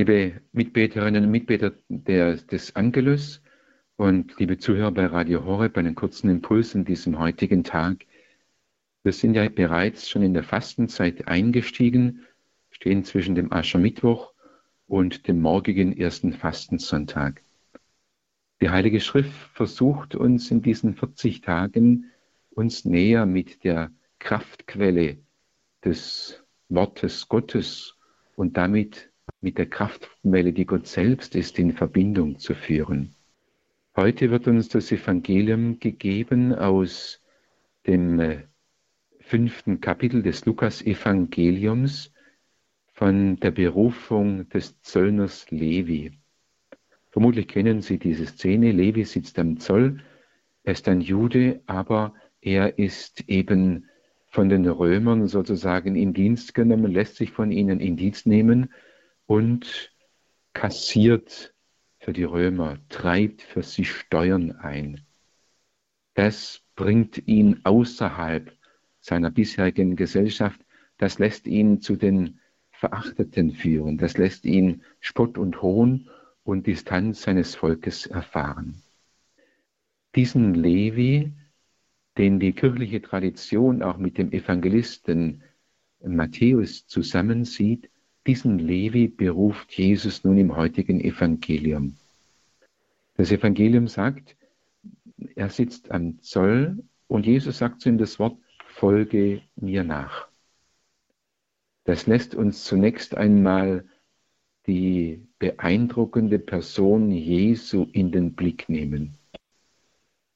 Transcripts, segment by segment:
Liebe Mitbeterinnen und Mitbeter des Angelus und liebe Zuhörer bei Radio Horeb, einen kurzen Impuls in diesem heutigen Tag. Wir sind ja bereits schon in der Fastenzeit eingestiegen, stehen zwischen dem Aschermittwoch und dem morgigen ersten Fastensonntag. Die Heilige Schrift versucht uns in diesen 40 Tagen uns näher mit der Kraftquelle des Wortes Gottes und damit mit der Kraftquelle, die Gott selbst ist, in Verbindung zu führen. Heute wird uns das Evangelium gegeben aus dem äh, fünften Kapitel des Lukas-Evangeliums von der Berufung des Zöllners Levi. Vermutlich kennen Sie diese Szene. Levi sitzt am Zoll. Er ist ein Jude, aber er ist eben von den Römern sozusagen in Dienst genommen, lässt sich von ihnen in Dienst nehmen und kassiert für die Römer, treibt für sie Steuern ein. Das bringt ihn außerhalb seiner bisherigen Gesellschaft, das lässt ihn zu den Verachteten führen, das lässt ihn Spott und Hohn und Distanz seines Volkes erfahren. Diesen Levi, den die kirchliche Tradition auch mit dem Evangelisten Matthäus zusammensieht, diesen Levi beruft Jesus nun im heutigen Evangelium. Das Evangelium sagt, er sitzt am Zoll und Jesus sagt zu ihm das Wort, folge mir nach. Das lässt uns zunächst einmal die beeindruckende Person Jesu in den Blick nehmen.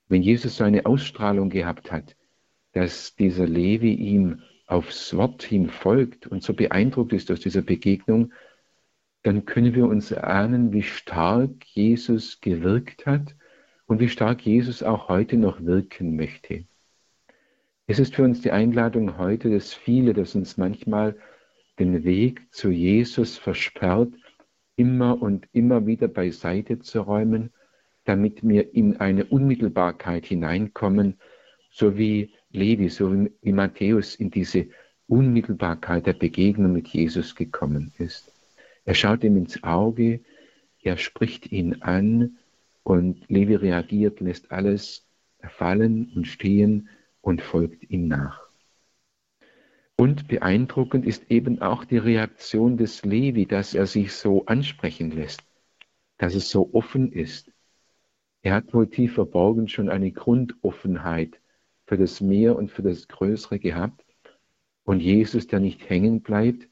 Wenn Jesus so eine Ausstrahlung gehabt hat, dass dieser Levi ihm aufs Wort hin folgt und so beeindruckt ist aus dieser Begegnung, dann können wir uns ahnen, wie stark Jesus gewirkt hat und wie stark Jesus auch heute noch wirken möchte. Es ist für uns die Einladung heute, dass viele, das uns manchmal den Weg zu Jesus versperrt, immer und immer wieder beiseite zu räumen, damit wir in eine Unmittelbarkeit hineinkommen, so wie Levi, so wie Matthäus in diese Unmittelbarkeit der Begegnung mit Jesus gekommen ist. Er schaut ihm ins Auge, er spricht ihn an und Levi reagiert, lässt alles fallen und stehen und folgt ihm nach. Und beeindruckend ist eben auch die Reaktion des Levi, dass er sich so ansprechen lässt, dass es so offen ist. Er hat wohl tief verborgen schon eine Grundoffenheit für das Mehr und für das Größere gehabt. Und Jesus, der nicht hängen bleibt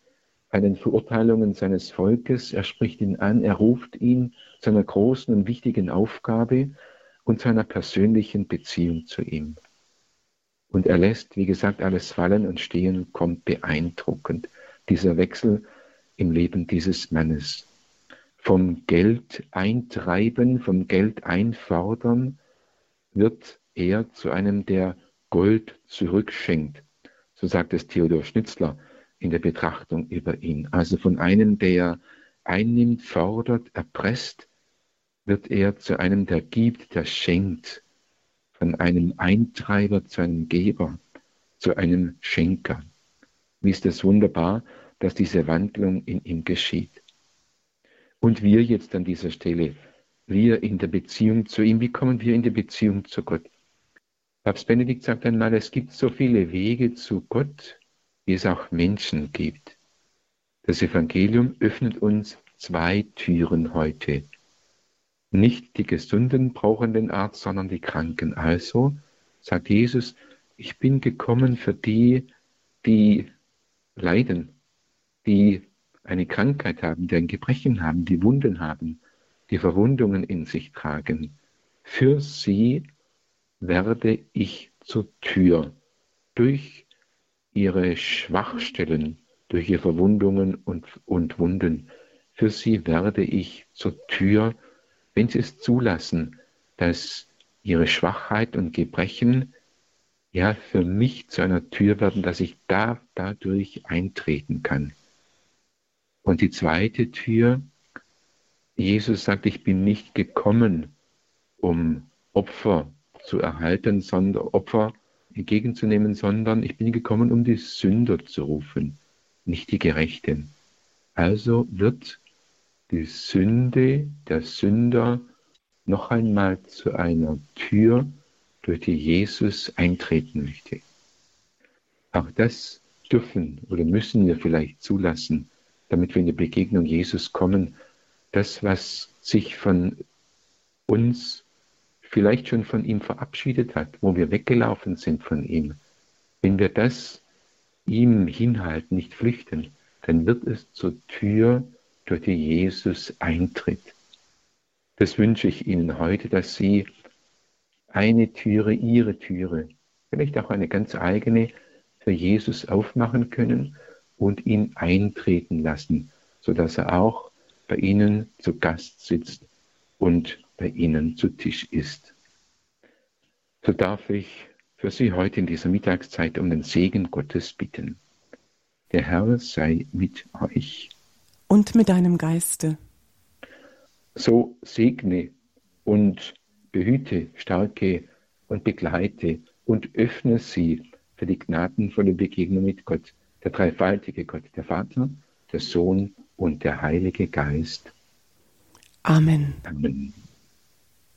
an den Verurteilungen seines Volkes, er spricht ihn an, er ruft ihn zu einer großen und wichtigen Aufgabe und zu einer persönlichen Beziehung zu ihm. Und er lässt, wie gesagt, alles fallen und stehen, kommt beeindruckend, dieser Wechsel im Leben dieses Mannes. Vom Geld eintreiben, vom Geld einfordern, wird er zu einem, der Gold zurückschenkt. So sagt es Theodor Schnitzler in der Betrachtung über ihn. Also von einem, der einnimmt, fordert, erpresst, wird er zu einem, der gibt, der schenkt. Von einem Eintreiber zu einem Geber, zu einem Schenker. Wie ist es wunderbar, dass diese Wandlung in ihm geschieht. Und wir jetzt an dieser Stelle, wir in der Beziehung zu ihm, wie kommen wir in die Beziehung zu Gott? Papst Benedikt sagt einmal, es gibt so viele Wege zu Gott, wie es auch Menschen gibt. Das Evangelium öffnet uns zwei Türen heute. Nicht die Gesunden brauchen den Arzt, sondern die Kranken. Also sagt Jesus, ich bin gekommen für die, die leiden, die eine Krankheit haben, die ein Gebrechen haben, die Wunden haben, die Verwundungen in sich tragen. Für sie werde ich zur Tür durch ihre Schwachstellen, durch ihre Verwundungen und, und Wunden. Für sie werde ich zur Tür, wenn sie es zulassen, dass ihre Schwachheit und Gebrechen ja für mich zu einer Tür werden, dass ich da dadurch eintreten kann. Und die zweite Tür, Jesus sagt, ich bin nicht gekommen, um Opfer zu erhalten, sondern Opfer entgegenzunehmen, sondern ich bin gekommen, um die Sünder zu rufen, nicht die Gerechten. Also wird die Sünde, der Sünder, noch einmal zu einer Tür, durch die Jesus eintreten möchte. Auch das dürfen oder müssen wir vielleicht zulassen, damit wir in die Begegnung Jesus kommen. Das, was sich von uns vielleicht schon von ihm verabschiedet hat, wo wir weggelaufen sind von ihm, wenn wir das ihm hinhalten, nicht flüchten, dann wird es zur Tür, durch die Jesus eintritt. Das wünsche ich Ihnen heute, dass Sie eine Türe, Ihre Türe, vielleicht auch eine ganz eigene, für Jesus aufmachen können und ihn eintreten lassen, sodass er auch bei Ihnen zu Gast sitzt und bei Ihnen zu Tisch ist. So darf ich für Sie heute in dieser Mittagszeit um den Segen Gottes bitten. Der Herr sei mit euch. Und mit deinem Geiste. So segne und behüte, stärke und begleite und öffne sie für die gnadenvolle Begegnung mit Gott, der dreifaltige Gott, der Vater, der Sohn und der Heilige Geist. Amen. Amen.